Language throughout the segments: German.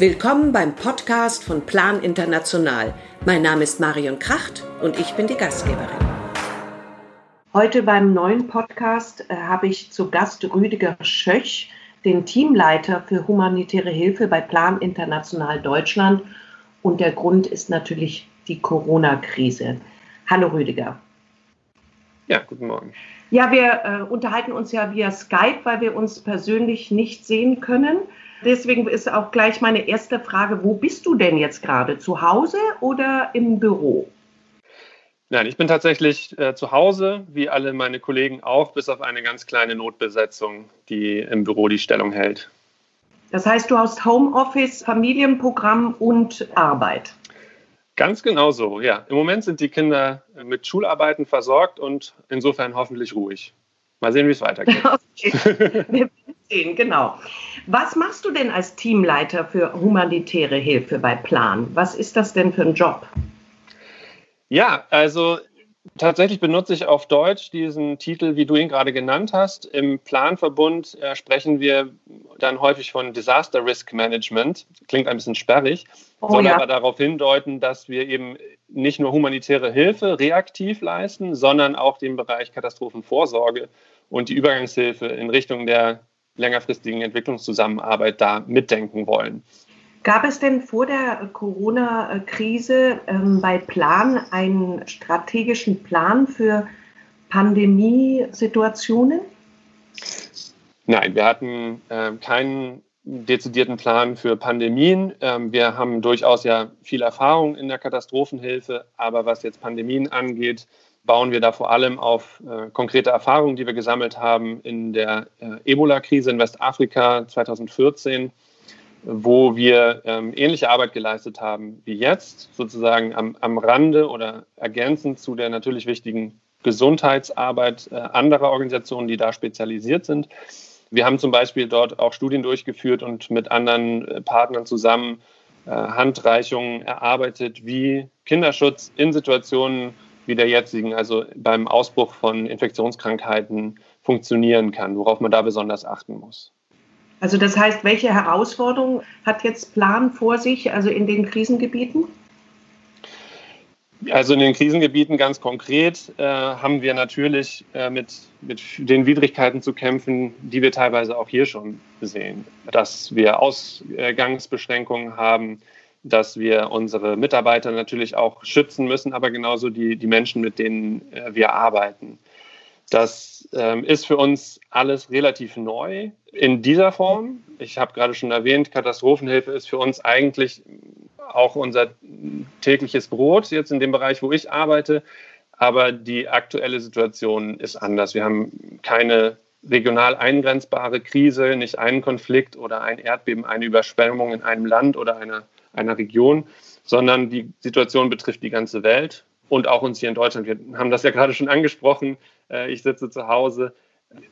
Willkommen beim Podcast von Plan International. Mein Name ist Marion Kracht und ich bin die Gastgeberin. Heute beim neuen Podcast äh, habe ich zu Gast Rüdiger Schöch, den Teamleiter für humanitäre Hilfe bei Plan International Deutschland. Und der Grund ist natürlich die Corona-Krise. Hallo Rüdiger. Ja, guten Morgen. Ja, wir äh, unterhalten uns ja via Skype, weil wir uns persönlich nicht sehen können. Deswegen ist auch gleich meine erste Frage, wo bist du denn jetzt gerade? Zu Hause oder im Büro? Nein, ich bin tatsächlich äh, zu Hause, wie alle meine Kollegen auch, bis auf eine ganz kleine Notbesetzung, die im Büro die Stellung hält. Das heißt, du hast Homeoffice, Familienprogramm und Arbeit. Ganz genau so, ja. Im Moment sind die Kinder mit Schularbeiten versorgt und insofern hoffentlich ruhig. Mal sehen, wie es weitergeht. Okay. Wir werden sehen, genau. Was machst du denn als Teamleiter für humanitäre Hilfe bei Plan? Was ist das denn für ein Job? Ja, also tatsächlich benutze ich auf Deutsch diesen Titel, wie du ihn gerade genannt hast. Im Planverbund äh, sprechen wir dann häufig von Disaster Risk Management. Klingt ein bisschen sperrig, oh, soll ja. aber darauf hindeuten, dass wir eben nicht nur humanitäre Hilfe reaktiv leisten, sondern auch den Bereich Katastrophenvorsorge und die Übergangshilfe in Richtung der längerfristigen Entwicklungszusammenarbeit da mitdenken wollen. Gab es denn vor der Corona-Krise ähm, bei Plan einen strategischen Plan für Pandemiesituationen? Nein, wir hatten äh, keinen dezidierten Plan für Pandemien. Ähm, wir haben durchaus ja viel Erfahrung in der Katastrophenhilfe, aber was jetzt Pandemien angeht, bauen wir da vor allem auf äh, konkrete Erfahrungen, die wir gesammelt haben in der äh, Ebola-Krise in Westafrika 2014, wo wir ähm, ähnliche Arbeit geleistet haben wie jetzt, sozusagen am, am Rande oder ergänzend zu der natürlich wichtigen Gesundheitsarbeit äh, anderer Organisationen, die da spezialisiert sind. Wir haben zum Beispiel dort auch Studien durchgeführt und mit anderen äh, Partnern zusammen äh, Handreichungen erarbeitet, wie Kinderschutz in Situationen wie der jetzigen, also beim Ausbruch von Infektionskrankheiten funktionieren kann, worauf man da besonders achten muss. Also das heißt, welche Herausforderungen hat jetzt Plan vor sich, also in den Krisengebieten? Also in den Krisengebieten ganz konkret äh, haben wir natürlich äh, mit, mit den Widrigkeiten zu kämpfen, die wir teilweise auch hier schon sehen. Dass wir Ausgangsbeschränkungen haben, dass wir unsere Mitarbeiter natürlich auch schützen müssen, aber genauso die, die Menschen, mit denen äh, wir arbeiten. Das ähm, ist für uns alles relativ neu in dieser Form. Ich habe gerade schon erwähnt, Katastrophenhilfe ist für uns eigentlich auch unser tägliches Brot jetzt in dem Bereich, wo ich arbeite. Aber die aktuelle Situation ist anders. Wir haben keine regional eingrenzbare Krise, nicht einen Konflikt oder ein Erdbeben, eine Überschwemmung in einem Land oder einer einer Region, sondern die Situation betrifft die ganze Welt und auch uns hier in Deutschland. Wir haben das ja gerade schon angesprochen. Äh, ich sitze zu Hause.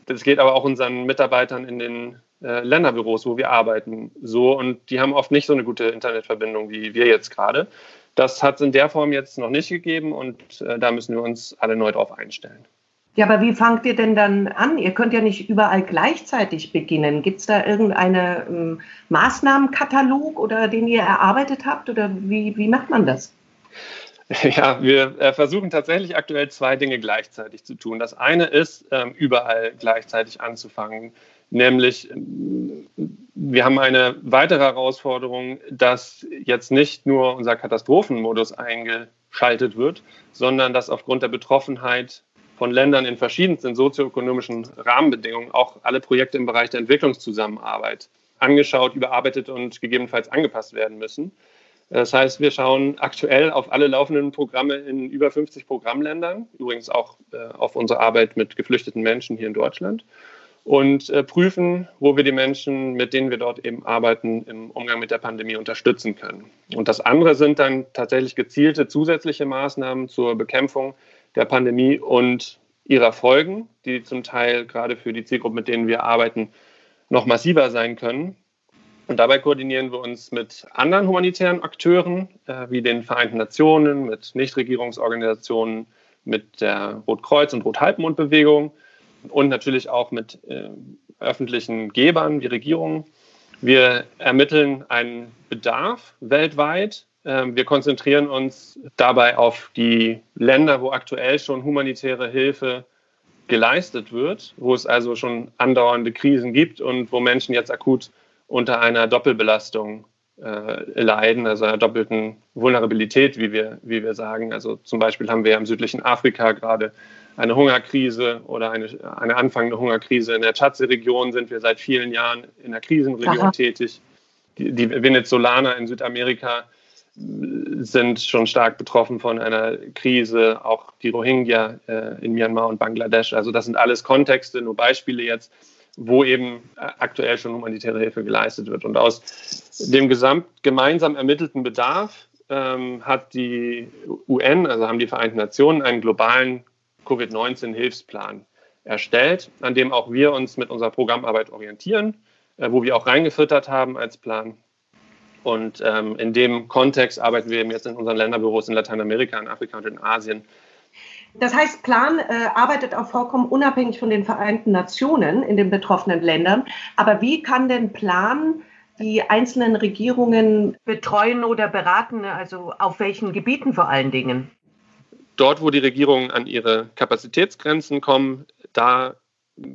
Das geht aber auch unseren Mitarbeitern in den äh, Länderbüros, wo wir arbeiten, so. Und die haben oft nicht so eine gute Internetverbindung wie wir jetzt gerade. Das hat es in der Form jetzt noch nicht gegeben und äh, da müssen wir uns alle neu drauf einstellen. Ja, aber wie fangt ihr denn dann an? Ihr könnt ja nicht überall gleichzeitig beginnen. Gibt es da irgendeinen ähm, Maßnahmenkatalog oder den ihr erarbeitet habt oder wie, wie macht man das? Ja, wir äh, versuchen tatsächlich aktuell zwei Dinge gleichzeitig zu tun. Das eine ist, ähm, überall gleichzeitig anzufangen, nämlich ähm, wir haben eine weitere Herausforderung, dass jetzt nicht nur unser Katastrophenmodus eingeschaltet wird, sondern dass aufgrund der Betroffenheit von Ländern in verschiedensten sozioökonomischen Rahmenbedingungen auch alle Projekte im Bereich der Entwicklungszusammenarbeit angeschaut, überarbeitet und gegebenenfalls angepasst werden müssen. Das heißt, wir schauen aktuell auf alle laufenden Programme in über 50 Programmländern, übrigens auch äh, auf unsere Arbeit mit geflüchteten Menschen hier in Deutschland und äh, prüfen, wo wir die Menschen, mit denen wir dort eben arbeiten, im Umgang mit der Pandemie unterstützen können. Und das andere sind dann tatsächlich gezielte zusätzliche Maßnahmen zur Bekämpfung der Pandemie und ihrer Folgen, die zum Teil gerade für die Zielgruppen, mit denen wir arbeiten, noch massiver sein können. Und dabei koordinieren wir uns mit anderen humanitären Akteuren, äh, wie den Vereinten Nationen, mit Nichtregierungsorganisationen, mit der Rotkreuz- und Rothalbmondbewegung und natürlich auch mit äh, öffentlichen Gebern wie Regierungen Wir ermitteln einen Bedarf weltweit. Ähm, wir konzentrieren uns dabei auf die Länder, wo aktuell schon humanitäre Hilfe geleistet wird, wo es also schon andauernde Krisen gibt und wo Menschen jetzt akut unter einer Doppelbelastung äh, leiden, also einer doppelten Vulnerabilität, wie wir, wie wir sagen. Also zum Beispiel haben wir im südlichen Afrika gerade eine Hungerkrise oder eine, eine anfangende Hungerkrise. In der Tschadsee-Region sind wir seit vielen Jahren in der Krisenregion Aha. tätig. Die, die Venezolaner in Südamerika sind schon stark betroffen von einer Krise, auch die Rohingya äh, in Myanmar und Bangladesch. Also das sind alles Kontexte, nur Beispiele jetzt, wo eben aktuell schon humanitäre Hilfe geleistet wird. Und aus dem gesamt gemeinsam ermittelten Bedarf ähm, hat die UN, also haben die Vereinten Nationen, einen globalen Covid-19-Hilfsplan erstellt, an dem auch wir uns mit unserer Programmarbeit orientieren, äh, wo wir auch reingefüttert haben als Plan. Und ähm, in dem Kontext arbeiten wir eben jetzt in unseren Länderbüros in Lateinamerika, in Afrika und in Asien das heißt, Plan äh, arbeitet auch vollkommen unabhängig von den Vereinten Nationen in den betroffenen Ländern. Aber wie kann denn Plan die einzelnen Regierungen betreuen oder beraten? Also auf welchen Gebieten vor allen Dingen? Dort, wo die Regierungen an ihre Kapazitätsgrenzen kommen, da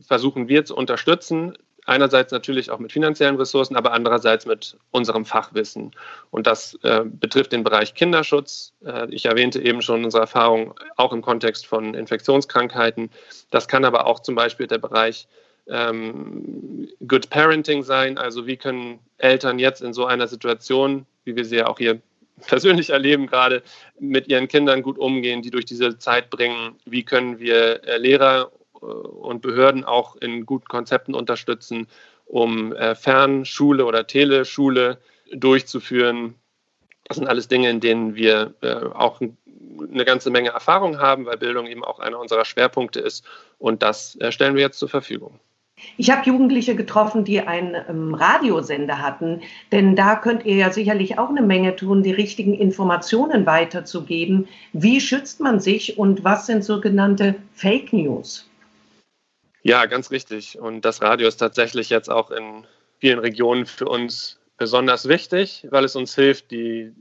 versuchen wir zu unterstützen einerseits natürlich auch mit finanziellen Ressourcen, aber andererseits mit unserem Fachwissen. Und das äh, betrifft den Bereich Kinderschutz. Äh, ich erwähnte eben schon unsere Erfahrung auch im Kontext von Infektionskrankheiten. Das kann aber auch zum Beispiel der Bereich ähm, Good Parenting sein. Also wie können Eltern jetzt in so einer Situation, wie wir sie ja auch hier persönlich erleben gerade, mit ihren Kindern gut umgehen, die durch diese Zeit bringen. Wie können wir äh, Lehrer und Behörden auch in guten Konzepten unterstützen, um äh, Fernschule oder Teleschule durchzuführen. Das sind alles Dinge, in denen wir äh, auch eine ganze Menge Erfahrung haben, weil Bildung eben auch einer unserer Schwerpunkte ist. Und das stellen wir jetzt zur Verfügung. Ich habe Jugendliche getroffen, die einen ähm, Radiosender hatten, denn da könnt ihr ja sicherlich auch eine Menge tun, die richtigen Informationen weiterzugeben. Wie schützt man sich und was sind sogenannte Fake News? Ja, ganz richtig. Und das Radio ist tatsächlich jetzt auch in vielen Regionen für uns besonders wichtig, weil es uns hilft, die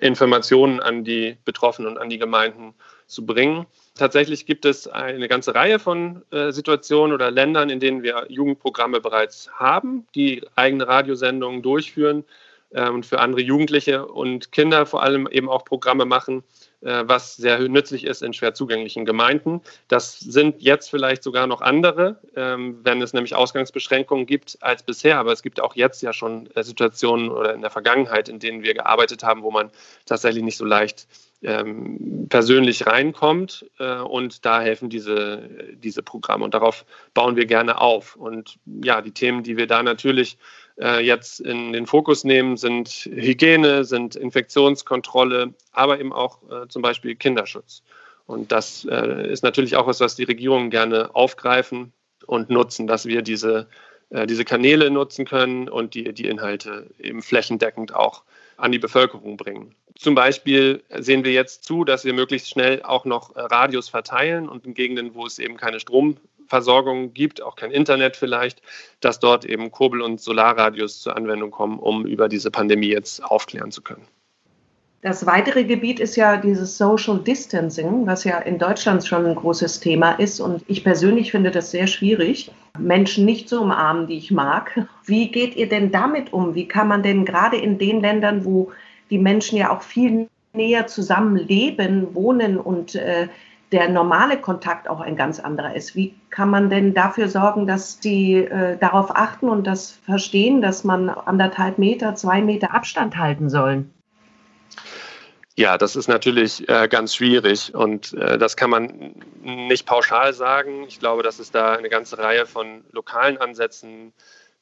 Informationen an die Betroffenen und an die Gemeinden zu bringen. Tatsächlich gibt es eine ganze Reihe von äh, Situationen oder Ländern, in denen wir Jugendprogramme bereits haben, die eigene Radiosendungen durchführen äh, und für andere Jugendliche und Kinder vor allem eben auch Programme machen, äh, was sehr nützlich ist in schwer zugänglichen Gemeinden. Das sind jetzt vielleicht sogar noch andere, ähm, wenn es nämlich Ausgangsbeschränkungen gibt als bisher. Aber es gibt auch jetzt ja schon äh, Situationen oder in der Vergangenheit, in denen wir gearbeitet haben, wo man tatsächlich nicht so leicht ähm, persönlich reinkommt. Äh, und da helfen diese, diese Programme. Und darauf bauen wir gerne auf. Und ja, die Themen, die wir da natürlich äh, jetzt in den Fokus nehmen, sind Hygiene, sind Infektionskontrolle, aber eben auch äh, zum Beispiel Kinderschutz. Und das äh, ist natürlich auch was, was die Regierungen gerne aufgreifen und nutzen, dass wir diese, äh, diese Kanäle nutzen können und die, die Inhalte eben flächendeckend auch an die Bevölkerung bringen. Zum Beispiel sehen wir jetzt zu, dass wir möglichst schnell auch noch äh, Radios verteilen und in Gegenden, wo es eben keine Strom Versorgung gibt, auch kein Internet vielleicht, dass dort eben Kurbel- und Solarradios zur Anwendung kommen, um über diese Pandemie jetzt aufklären zu können. Das weitere Gebiet ist ja dieses Social Distancing, was ja in Deutschland schon ein großes Thema ist. Und ich persönlich finde das sehr schwierig, Menschen nicht zu umarmen, die ich mag. Wie geht ihr denn damit um? Wie kann man denn gerade in den Ländern, wo die Menschen ja auch viel näher zusammen leben, wohnen und äh, der normale Kontakt auch ein ganz anderer ist. Wie kann man denn dafür sorgen, dass sie äh, darauf achten und das verstehen, dass man anderthalb Meter, zwei Meter Abstand halten soll? Ja, das ist natürlich äh, ganz schwierig und äh, das kann man nicht pauschal sagen. Ich glaube, dass es da eine ganze Reihe von lokalen Ansätzen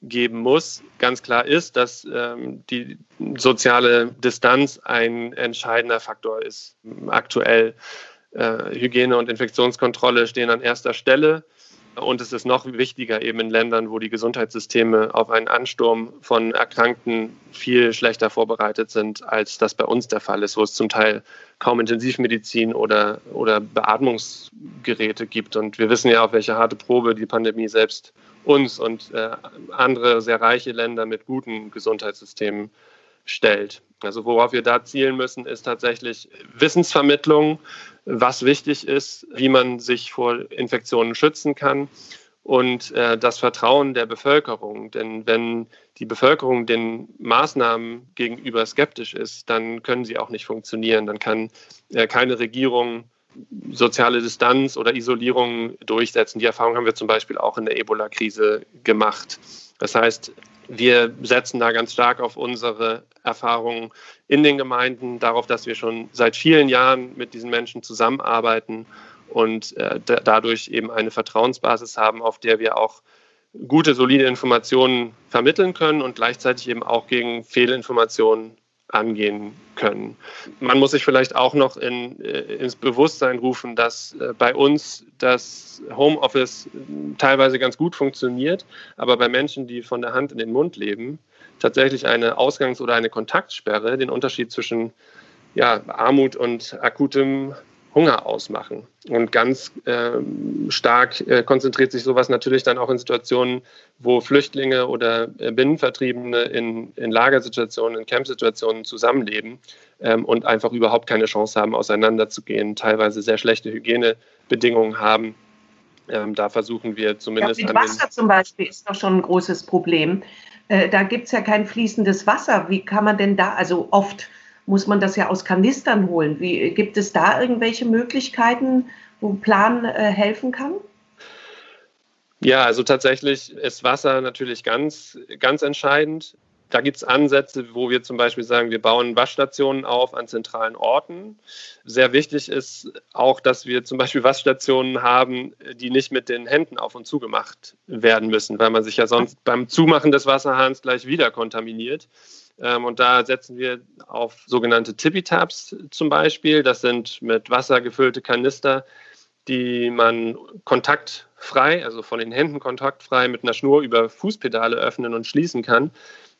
geben muss. Ganz klar ist, dass ähm, die soziale Distanz ein entscheidender Faktor ist aktuell Hygiene und Infektionskontrolle stehen an erster Stelle. Und es ist noch wichtiger eben in Ländern, wo die Gesundheitssysteme auf einen Ansturm von Erkrankten viel schlechter vorbereitet sind, als das bei uns der Fall ist, wo es zum Teil kaum Intensivmedizin oder, oder Beatmungsgeräte gibt. Und wir wissen ja, auf welche harte Probe die Pandemie selbst uns und äh, andere sehr reiche Länder mit guten Gesundheitssystemen stellt. Also worauf wir da zielen müssen, ist tatsächlich Wissensvermittlung, was wichtig ist, wie man sich vor Infektionen schützen kann und äh, das Vertrauen der Bevölkerung. Denn wenn die Bevölkerung den Maßnahmen gegenüber skeptisch ist, dann können sie auch nicht funktionieren. Dann kann äh, keine Regierung soziale Distanz oder Isolierung durchsetzen. Die Erfahrung haben wir zum Beispiel auch in der Ebola-Krise gemacht. Das heißt, wir setzen da ganz stark auf unsere Erfahrungen in den Gemeinden, darauf, dass wir schon seit vielen Jahren mit diesen Menschen zusammenarbeiten und äh, dadurch eben eine Vertrauensbasis haben, auf der wir auch gute, solide Informationen vermitteln können und gleichzeitig eben auch gegen Fehlinformationen angehen können. Man muss sich vielleicht auch noch in, äh, ins Bewusstsein rufen, dass äh, bei uns das Homeoffice teilweise ganz gut funktioniert, aber bei Menschen, die von der Hand in den Mund leben, tatsächlich eine Ausgangs- oder eine Kontaktsperre den Unterschied zwischen ja, Armut und akutem Hunger ausmachen. Und ganz äh, stark äh, konzentriert sich sowas natürlich dann auch in Situationen, wo Flüchtlinge oder äh, Binnenvertriebene in, in Lagersituationen, in Campsituationen zusammenleben ähm, und einfach überhaupt keine Chance haben, auseinanderzugehen, teilweise sehr schlechte Hygienebedingungen haben. Ähm, da versuchen wir zumindest. Ja, Wasser zum Beispiel ist doch schon ein großes Problem. Äh, da gibt es ja kein fließendes Wasser. Wie kann man denn da, also oft muss man das ja aus Kanistern holen. Wie, gibt es da irgendwelche Möglichkeiten, wo Plan äh, helfen kann? Ja, also tatsächlich ist Wasser natürlich ganz, ganz entscheidend. Da gibt es Ansätze, wo wir zum Beispiel sagen, wir bauen Waschstationen auf an zentralen Orten. Sehr wichtig ist auch, dass wir zum Beispiel Waschstationen haben, die nicht mit den Händen auf und zu gemacht werden müssen, weil man sich ja sonst beim Zumachen des Wasserhahns gleich wieder kontaminiert. Ähm, und da setzen wir auf sogenannte Tippy-Tabs zum Beispiel. Das sind mit Wasser gefüllte Kanister, die man kontaktfrei, also von den Händen kontaktfrei mit einer Schnur über Fußpedale öffnen und schließen kann,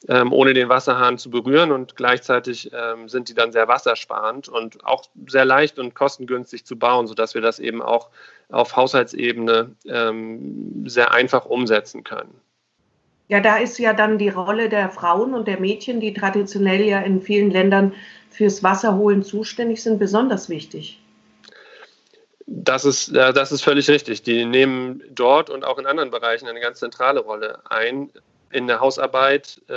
ähm, ohne den Wasserhahn zu berühren. Und gleichzeitig ähm, sind die dann sehr wassersparend und auch sehr leicht und kostengünstig zu bauen, sodass wir das eben auch auf Haushaltsebene sehr einfach umsetzen können. Ja, da ist ja dann die Rolle der Frauen und der Mädchen, die traditionell ja in vielen Ländern fürs Wasserholen zuständig sind, besonders wichtig. Das ist, das ist völlig richtig. Die nehmen dort und auch in anderen Bereichen eine ganz zentrale Rolle ein. In der Hausarbeit, äh,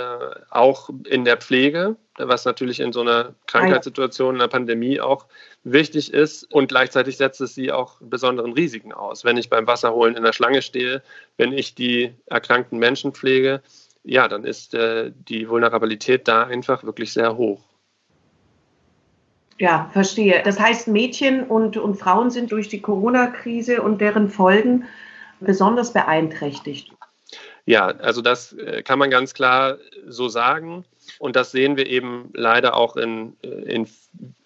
auch in der Pflege, was natürlich in so einer Krankheitssituation, in einer Pandemie auch wichtig ist. Und gleichzeitig setzt es sie auch besonderen Risiken aus. Wenn ich beim Wasserholen in der Schlange stehe, wenn ich die erkrankten Menschen pflege, ja, dann ist äh, die Vulnerabilität da einfach wirklich sehr hoch. Ja, verstehe. Das heißt, Mädchen und, und Frauen sind durch die Corona-Krise und deren Folgen besonders beeinträchtigt. Ja, also das äh, kann man ganz klar so sagen. Und das sehen wir eben leider auch in, äh, in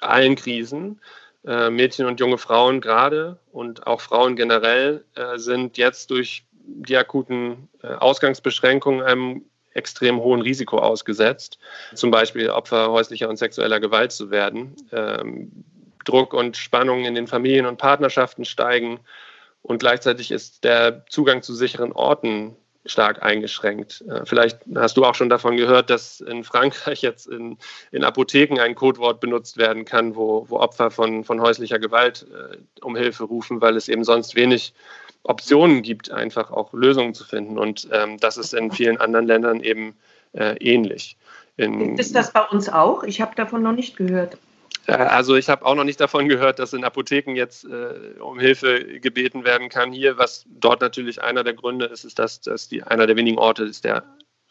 allen Krisen. Äh, Mädchen und junge Frauen gerade und auch Frauen generell sind jetzt durch die akuten Ausgangsbeschränkungen einem extrem hohen Risiko ausgesetzt, zum Beispiel Opfer häuslicher und sexueller Gewalt zu werden. Ähm, Druck und Spannungen in den Familien und Partnerschaften steigen und gleichzeitig ist der Zugang zu sicheren Orten stark eingeschränkt. Äh, vielleicht hast du auch schon davon gehört, dass in Frankreich jetzt in, in Apotheken ein Codewort benutzt werden kann, wo, wo Opfer von, von häuslicher Gewalt äh, um Hilfe rufen, weil es eben sonst wenig Optionen gibt, einfach auch Lösungen zu finden. Und ähm, das ist in vielen anderen Ländern eben äh, ähnlich. In, ist das bei uns auch? Ich habe davon noch nicht gehört. Äh, also ich habe auch noch nicht davon gehört, dass in Apotheken jetzt äh, um Hilfe gebeten werden kann. Hier, was dort natürlich einer der Gründe ist, ist, dass das die, einer der wenigen Orte ist, der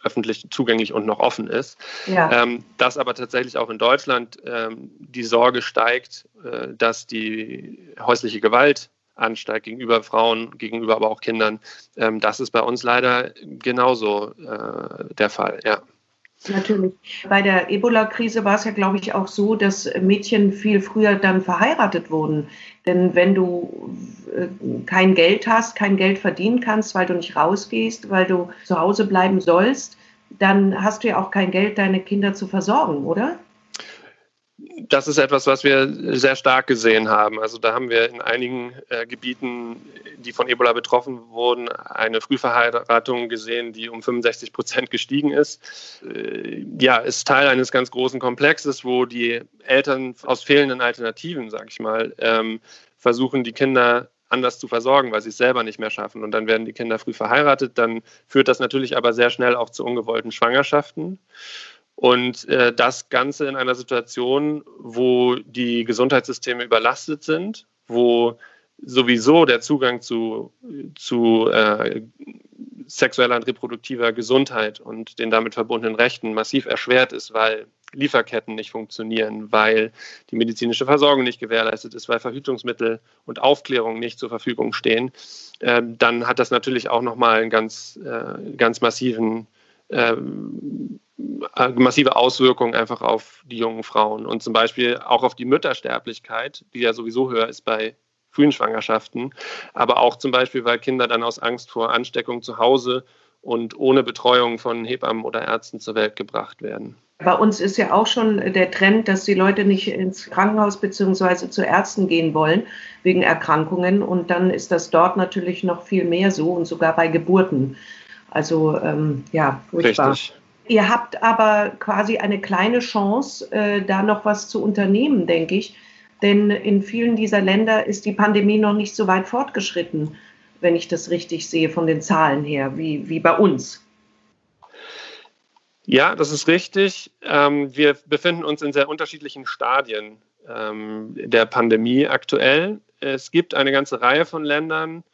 öffentlich zugänglich und noch offen ist. Ja. Ähm, dass aber tatsächlich auch in Deutschland ähm, die Sorge steigt, äh, dass die häusliche Gewalt ansteigt gegenüber Frauen, gegenüber aber auch Kindern. Ähm, das ist bei uns leider genauso äh, der Fall, ja. Natürlich. Bei der Ebola-Krise war es ja, glaube ich, auch so, dass Mädchen viel früher dann verheiratet wurden. Denn wenn du äh, kein Geld hast, kein Geld verdienen kannst, weil du nicht rausgehst, weil du zu Hause bleiben sollst, dann hast du ja auch kein Geld, deine Kinder zu versorgen, oder? Das ist etwas, was wir sehr stark gesehen haben. Also da haben wir in einigen äh, Gebieten, die von Ebola betroffen wurden, eine Frühverheiratung gesehen, die um 65 Prozent gestiegen ist. Äh, ja, ist Teil eines ganz großen Komplexes, wo die Eltern aus fehlenden Alternativen, sage ich mal, ähm, versuchen, die Kinder anders zu versorgen, weil sie es selber nicht mehr schaffen. Und dann werden die Kinder früh verheiratet. Dann führt das natürlich aber sehr schnell auch zu ungewollten Schwangerschaften. Und äh, das Ganze in einer Situation, wo die Gesundheitssysteme überlastet sind, wo sowieso der Zugang zu, zu äh, sexueller und reproduktiver Gesundheit und den damit verbundenen Rechten massiv erschwert ist, weil Lieferketten nicht funktionieren, weil die medizinische Versorgung nicht gewährleistet ist, weil Verhütungsmittel und Aufklärung nicht zur Verfügung stehen, äh, dann hat das natürlich auch nochmal einen ganz, äh, ganz massiven ähm, äh, massive Auswirkungen einfach auf die jungen Frauen und zum Beispiel auch auf die Müttersterblichkeit, die ja sowieso höher ist bei frühen Schwangerschaften, aber auch zum Beispiel, weil Kinder dann aus Angst vor Ansteckung zu Hause und ohne Betreuung von Hebammen oder Ärzten zur Welt gebracht werden. Bei uns ist ja auch schon der Trend, dass die Leute nicht ins Krankenhaus bzw. zu Ärzten gehen wollen wegen Erkrankungen. Und dann ist das dort natürlich noch viel mehr so und sogar bei Geburten. Also ähm, ja, furchtbar. Richtig. Ihr habt aber quasi eine kleine Chance, äh, da noch was zu unternehmen, denke ich. Denn in vielen dieser Länder ist die Pandemie noch nicht so weit fortgeschritten, wenn ich das richtig sehe von den Zahlen her, wie, wie bei uns. Ja, das ist richtig. Ähm, wir befinden uns in sehr unterschiedlichen Stadien ähm, der Pandemie aktuell. Es gibt eine ganze Reihe von Ländern,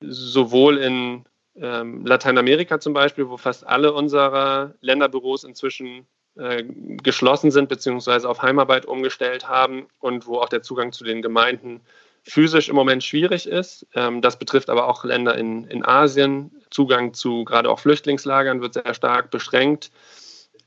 sowohl in ähm, Lateinamerika zum Beispiel, wo fast alle unserer Länderbüros inzwischen äh, geschlossen sind beziehungsweise auf Heimarbeit umgestellt haben und wo auch der Zugang zu den Gemeinden physisch im Moment schwierig ist. Ähm, das betrifft aber auch Länder in, in Asien. Zugang zu gerade auch Flüchtlingslagern wird sehr stark beschränkt,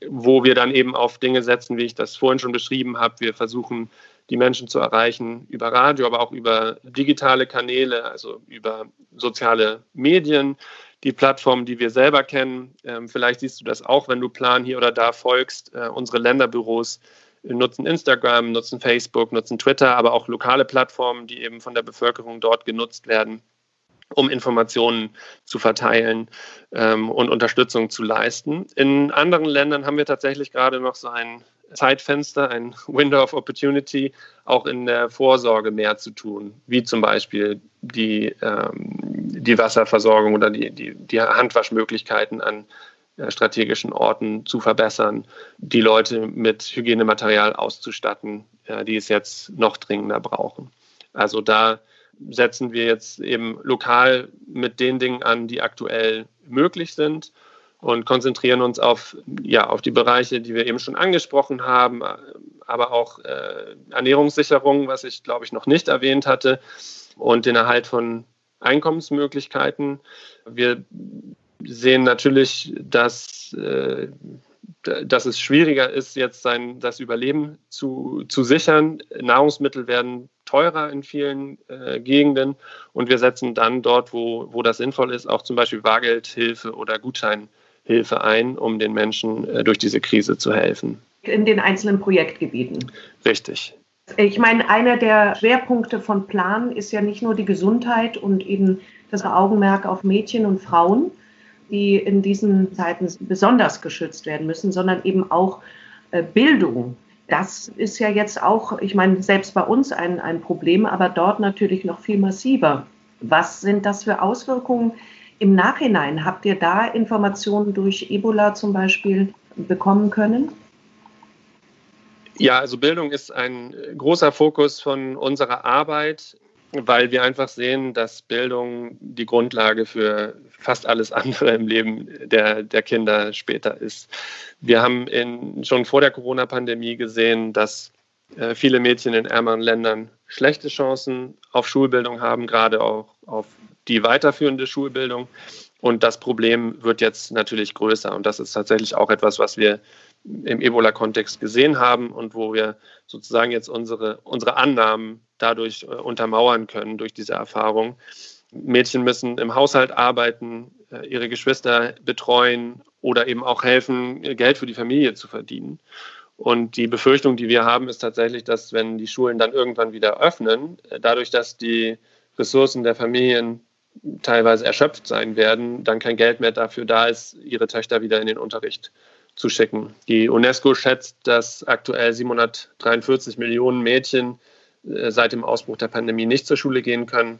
wo wir dann eben auf Dinge setzen, wie ich das vorhin schon beschrieben habe. Wir versuchen die Menschen zu erreichen über Radio, aber auch über digitale Kanäle, also über soziale Medien, die Plattformen, die wir selber kennen. Ähm, vielleicht siehst du das auch, wenn du Plan hier oder da folgst. Äh, unsere Länderbüros nutzen Instagram, nutzen Facebook, nutzen Twitter, aber auch lokale Plattformen, die eben von der Bevölkerung dort genutzt werden, um Informationen zu verteilen ähm, und Unterstützung zu leisten. In anderen Ländern haben wir tatsächlich gerade noch so ein Zeitfenster, ein Window of Opportunity, auch in der Vorsorge mehr zu tun, wie zum Beispiel die, ähm, die Wasserversorgung oder die, die, die Handwaschmöglichkeiten an äh, strategischen Orten zu verbessern, die Leute mit Hygienematerial auszustatten, äh, die es jetzt noch dringender brauchen. Also da setzen wir jetzt eben lokal mit den Dingen an, die aktuell möglich sind und konzentrieren uns auf, ja, auf die Bereiche, die wir eben schon angesprochen haben, aber auch äh, Ernährungssicherung, was ich glaube ich noch nicht erwähnt hatte, und den Erhalt von Einkommensmöglichkeiten. Wir sehen natürlich, dass, äh, dass es schwieriger ist, jetzt sein, das Überleben zu, zu sichern. Nahrungsmittel werden teurer in vielen äh, Gegenden und wir setzen dann dort, wo, wo das sinnvoll ist, auch zum Beispiel Bargeldhilfe oder Gutschein Hilfe ein, um den Menschen äh, durch diese Krise zu helfen. In den einzelnen Projektgebieten. Richtig. Ich meine, einer der Schwerpunkte von Plan ist ja nicht nur die Gesundheit und eben das Augenmerk auf Mädchen und Frauen, die in diesen Zeiten besonders geschützt werden müssen, sondern eben auch äh, Bildung. Das ist ja jetzt auch, ich meine, selbst bei uns ein, ein Problem, aber dort natürlich noch viel massiver. Was sind das für Auswirkungen im Nachhinein habt ihr da Informationen durch Ebola zum Beispiel bekommen können? Ja, also Bildung ist ein großer Fokus von unserer Arbeit, weil wir einfach sehen, dass Bildung die Grundlage für fast alles andere im Leben der, der Kinder später ist. Wir haben in, schon vor der Corona-Pandemie gesehen, dass viele Mädchen in ärmeren Ländern schlechte Chancen auf Schulbildung haben, gerade auch auf die weiterführende Schulbildung. Und das Problem wird jetzt natürlich größer. Und das ist tatsächlich auch etwas, was wir im Ebola-Kontext gesehen haben und wo wir sozusagen jetzt unsere, unsere Annahmen dadurch äh, untermauern können durch diese Erfahrung. Mädchen müssen im Haushalt arbeiten, äh, ihre Geschwister betreuen oder eben auch helfen, Geld für die Familie zu verdienen. Und die Befürchtung, die wir haben, ist tatsächlich, dass wenn die Schulen dann irgendwann wieder öffnen, dadurch, dass die Ressourcen der Familien teilweise erschöpft sein werden, dann kein Geld mehr dafür da ist, ihre Töchter wieder in den Unterricht zu schicken. Die UNESCO schätzt, dass aktuell 743 Millionen Mädchen äh, seit dem Ausbruch der Pandemie nicht zur Schule gehen können.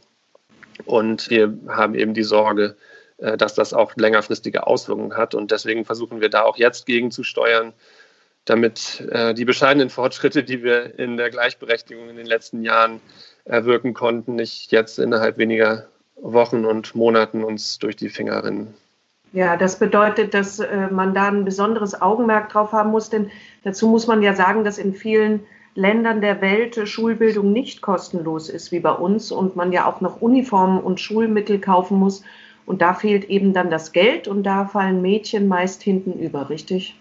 Und wir haben eben die Sorge, äh, dass das auch längerfristige Auswirkungen hat. Und deswegen versuchen wir da auch jetzt gegenzusteuern, damit äh, die bescheidenen Fortschritte, die wir in der Gleichberechtigung in den letzten Jahren erwirken konnten, nicht jetzt innerhalb weniger Wochen und Monaten uns durch die Finger rinnen. Ja, das bedeutet, dass äh, man da ein besonderes Augenmerk drauf haben muss, denn dazu muss man ja sagen, dass in vielen Ländern der Welt Schulbildung nicht kostenlos ist wie bei uns und man ja auch noch Uniformen und Schulmittel kaufen muss. Und da fehlt eben dann das Geld und da fallen Mädchen meist hinten über, richtig?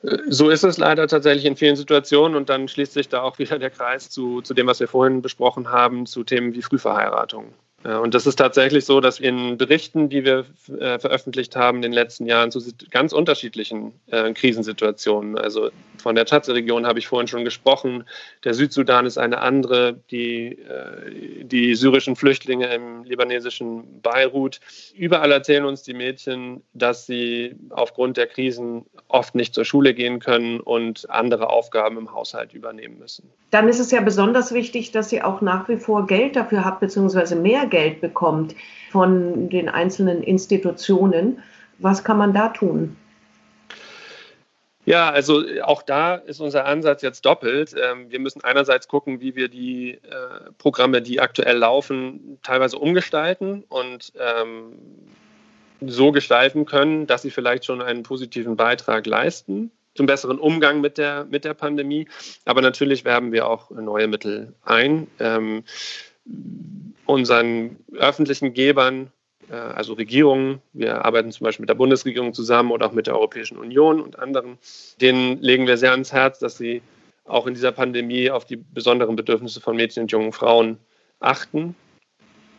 So ist es leider tatsächlich in vielen Situationen und dann schließt sich da auch wieder der Kreis zu, zu dem, was wir vorhin besprochen haben, zu Themen wie Frühverheiratung. Und das ist tatsächlich so, dass in Berichten, die wir äh, veröffentlicht haben in den letzten Jahren zu ganz unterschiedlichen äh, Krisensituationen, also von der Tschad-Region habe ich vorhin schon gesprochen, der Südsudan ist eine andere, die, äh, die syrischen Flüchtlinge im libanesischen Beirut. Überall erzählen uns die Mädchen, dass sie aufgrund der Krisen oft nicht zur Schule gehen können und andere Aufgaben im Haushalt übernehmen müssen. Dann ist es ja besonders wichtig, dass sie auch nach wie vor Geld dafür hat, beziehungsweise mehr Geld bekommt von den einzelnen Institutionen. Was kann man da tun? Ja, also auch da ist unser Ansatz jetzt doppelt. Ähm, wir müssen einerseits gucken, wie wir die äh, Programme, die aktuell laufen, teilweise umgestalten und ähm, so gestalten können, dass sie vielleicht schon einen positiven Beitrag leisten zum besseren Umgang mit der, mit der Pandemie. Aber natürlich werben wir auch neue Mittel ein. Ähm, unseren öffentlichen Gebern, äh, also Regierungen, wir arbeiten zum Beispiel mit der Bundesregierung zusammen oder auch mit der Europäischen Union und anderen, denen legen wir sehr ans Herz, dass sie auch in dieser Pandemie auf die besonderen Bedürfnisse von Mädchen und jungen Frauen achten,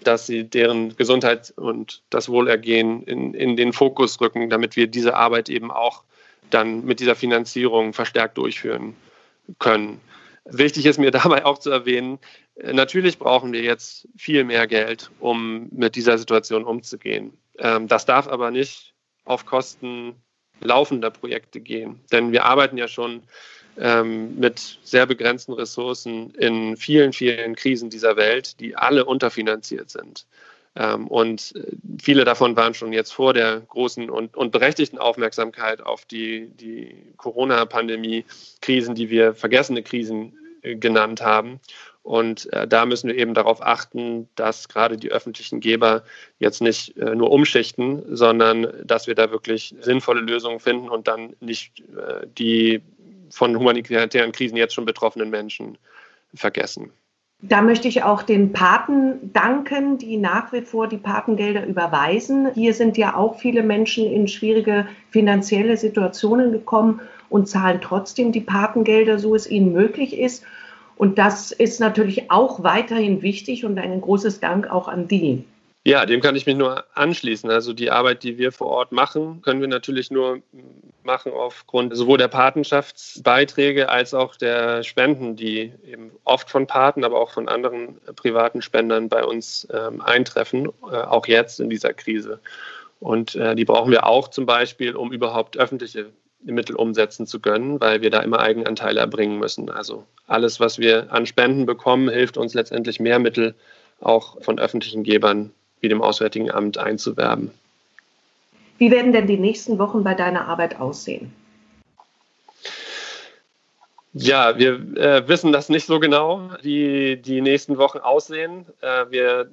dass sie deren Gesundheit und das Wohlergehen in, in den Fokus rücken, damit wir diese Arbeit eben auch dann mit dieser Finanzierung verstärkt durchführen können. Wichtig ist mir dabei auch zu erwähnen, äh, natürlich brauchen wir jetzt viel mehr Geld, um mit dieser Situation umzugehen. Ähm, das darf aber nicht auf Kosten laufender Projekte gehen, denn wir arbeiten ja schon ähm, mit sehr begrenzten Ressourcen in vielen, vielen Krisen dieser Welt, die alle unterfinanziert sind. Ähm, und äh, viele davon waren schon jetzt vor der großen und, und berechtigten Aufmerksamkeit auf die, die Corona-Pandemie, Krisen, die wir vergessene Krisen genannt haben. Und äh, da müssen wir eben darauf achten, dass gerade die öffentlichen Geber jetzt nicht äh, nur umschichten, sondern dass wir da wirklich sinnvolle Lösungen finden und dann nicht äh, die von humanitären Krisen jetzt schon betroffenen Menschen vergessen. Da möchte ich auch den Paten danken, die nach wie vor die Patengelder überweisen. Hier sind ja auch viele Menschen in schwierige finanzielle Situationen gekommen und zahlen trotzdem die Patengelder, so es ihnen möglich ist. Und das ist natürlich auch weiterhin wichtig und ein großes Dank auch an die. Ja, dem kann ich mich nur anschließen. Also die Arbeit, die wir vor Ort machen, können wir natürlich nur machen aufgrund sowohl der Patenschaftsbeiträge als auch der Spenden, die eben oft von Paten, aber auch von anderen privaten Spendern bei uns ähm, eintreffen, äh, auch jetzt in dieser Krise. Und äh, die brauchen wir auch zum Beispiel, um überhaupt öffentliche Mittel umsetzen zu können, weil wir da immer Eigenanteile erbringen müssen. Also alles, was wir an Spenden bekommen, hilft uns letztendlich mehr Mittel auch von öffentlichen Gebern wie dem Auswärtigen Amt einzuwerben. Wie werden denn die nächsten Wochen bei deiner Arbeit aussehen? Ja, wir äh, wissen das nicht so genau, wie die nächsten Wochen aussehen. Äh, wir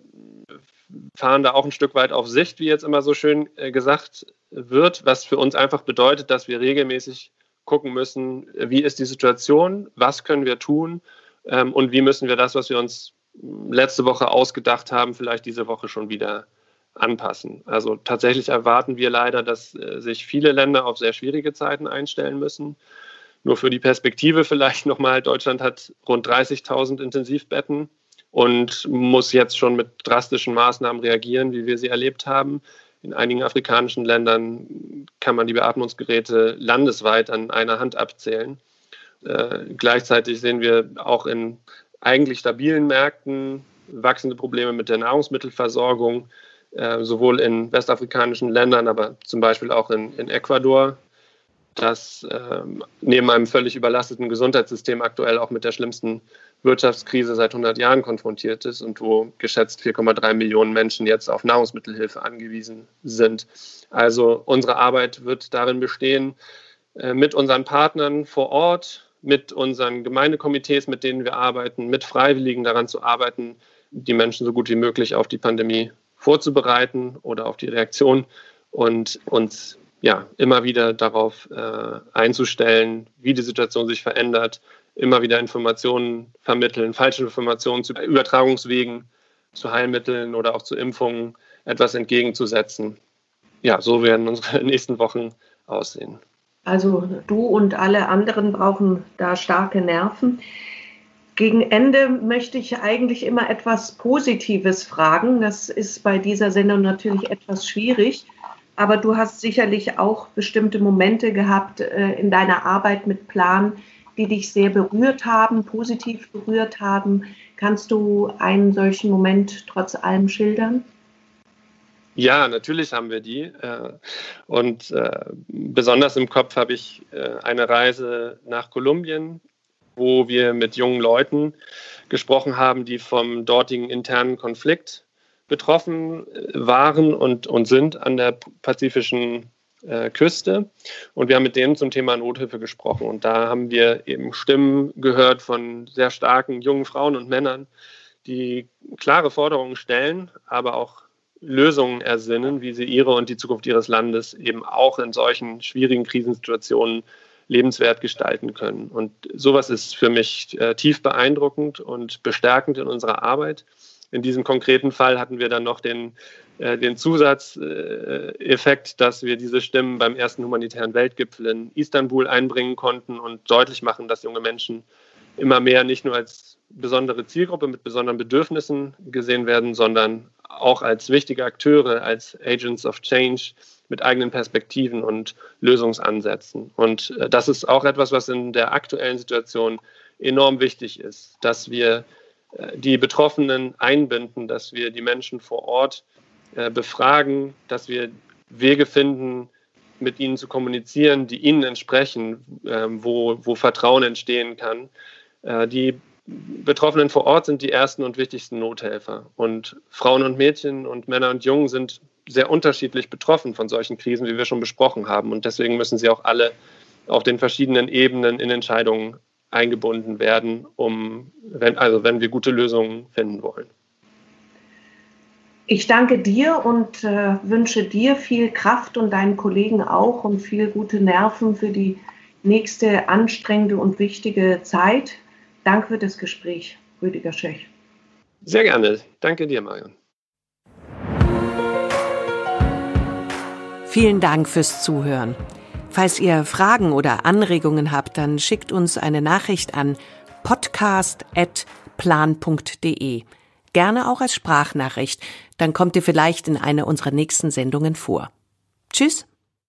fahren da auch ein Stück weit auf Sicht, wie jetzt immer so schön äh, gesagt wird, was für uns einfach bedeutet, dass wir regelmäßig gucken müssen, wie ist die Situation, was können wir tun ähm, und wie müssen wir das, was wir uns letzte Woche ausgedacht haben, vielleicht diese Woche schon wieder anpassen. Also tatsächlich erwarten wir leider, dass äh, sich viele Länder auf sehr schwierige Zeiten einstellen müssen. Nur für die Perspektive vielleicht nochmal, Deutschland hat rund 30.000 Intensivbetten und muss jetzt schon mit drastischen Maßnahmen reagieren, wie wir sie erlebt haben. In einigen afrikanischen Ländern kann man die Beatmungsgeräte landesweit an einer Hand abzählen. Äh, gleichzeitig sehen wir auch in eigentlich stabilen Märkten wachsende Probleme mit der Nahrungsmittelversorgung, äh, sowohl in westafrikanischen Ländern, aber zum Beispiel auch in, in Ecuador, das äh, neben einem völlig überlasteten Gesundheitssystem aktuell auch mit der schlimmsten Wirtschaftskrise seit 100 Jahren konfrontiert ist und wo geschätzt 4,3 Millionen Menschen jetzt auf Nahrungsmittelhilfe angewiesen sind. Also unsere Arbeit wird darin bestehen, äh, mit unseren Partnern vor Ort, mit unseren Gemeindekomitees, mit denen wir arbeiten, mit Freiwilligen daran zu arbeiten, die Menschen so gut wie möglich auf die Pandemie vorzubereiten oder auf die Reaktion und uns ja, immer wieder darauf äh, einzustellen, wie die Situation sich verändert, immer wieder Informationen vermitteln, falsche Informationen zu Übertragungswegen, zu Heilmitteln oder auch zu Impfungen etwas entgegenzusetzen. Ja, so werden unsere nächsten Wochen aussehen. Also du und alle anderen brauchen da starke Nerven. Gegen Ende möchte ich eigentlich immer etwas Positives fragen. Das ist bei dieser Sendung natürlich etwas schwierig. Aber du hast sicherlich auch bestimmte Momente gehabt äh, in deiner Arbeit mit Plan, die dich sehr berührt haben, positiv berührt haben. Kannst du einen solchen Moment trotz allem schildern? Ja, natürlich haben wir die. Äh, und äh, besonders im Kopf habe ich äh, eine Reise nach Kolumbien, wo wir mit jungen Leuten gesprochen haben, die vom dortigen internen Konflikt betroffen waren und, und sind an der pazifischen Küste. Und wir haben mit denen zum Thema Nothilfe gesprochen. Und da haben wir eben Stimmen gehört von sehr starken jungen Frauen und Männern, die klare Forderungen stellen, aber auch Lösungen ersinnen, wie sie ihre und die Zukunft ihres Landes eben auch in solchen schwierigen Krisensituationen lebenswert gestalten können. Und sowas ist für mich äh, tief beeindruckend und bestärkend in unserer Arbeit. In diesem konkreten Fall hatten wir dann noch den, äh, den Zusatzeffekt, äh, dass wir diese Stimmen beim ersten humanitären Weltgipfel in Istanbul einbringen konnten und deutlich machen, dass junge Menschen immer mehr nicht nur als besondere Zielgruppe mit besonderen Bedürfnissen gesehen werden, sondern auch als wichtige Akteure, als Agents of Change mit eigenen Perspektiven und Lösungsansätzen. Und äh, das ist auch etwas, was in der aktuellen Situation enorm wichtig ist, dass wir äh, die Betroffenen einbinden, dass wir die Menschen vor Ort äh, befragen, dass wir Wege finden, mit ihnen zu kommunizieren, die ihnen entsprechen, ähm, wo, wo Vertrauen entstehen kann. Die Betroffenen vor Ort sind die ersten und wichtigsten Nothelfer. Und Frauen und Mädchen und Männer und Jungen sind sehr unterschiedlich betroffen von solchen Krisen, wie wir schon besprochen haben. Und deswegen müssen sie auch alle auf den verschiedenen Ebenen in Entscheidungen eingebunden werden, um, wenn, also wenn wir gute Lösungen finden wollen. Ich danke dir und äh, wünsche dir viel Kraft und deinen Kollegen auch und viel gute Nerven für die nächste anstrengende und wichtige Zeit. Danke für das Gespräch, Rüdiger Schech. Sehr gerne. Danke dir, Marion. Vielen Dank fürs Zuhören. Falls ihr Fragen oder Anregungen habt, dann schickt uns eine Nachricht an podcast.plan.de. Gerne auch als Sprachnachricht, dann kommt ihr vielleicht in einer unserer nächsten Sendungen vor. Tschüss.